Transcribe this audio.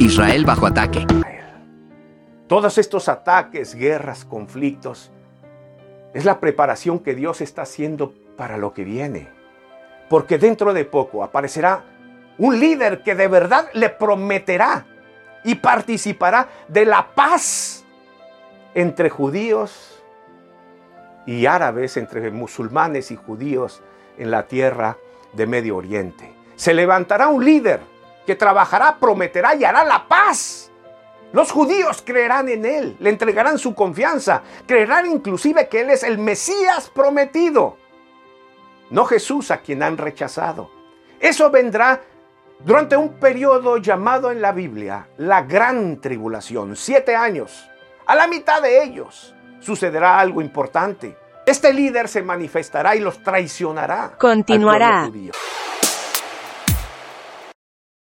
Israel bajo ataque. Todos estos ataques, guerras, conflictos, es la preparación que Dios está haciendo para lo que viene. Porque dentro de poco aparecerá un líder que de verdad le prometerá y participará de la paz entre judíos y árabes, entre musulmanes y judíos en la tierra de Medio Oriente. Se levantará un líder que trabajará, prometerá y hará la paz. Los judíos creerán en Él, le entregarán su confianza, creerán inclusive que Él es el Mesías prometido, no Jesús a quien han rechazado. Eso vendrá durante un periodo llamado en la Biblia la gran tribulación, siete años. A la mitad de ellos sucederá algo importante. Este líder se manifestará y los traicionará. Continuará. al.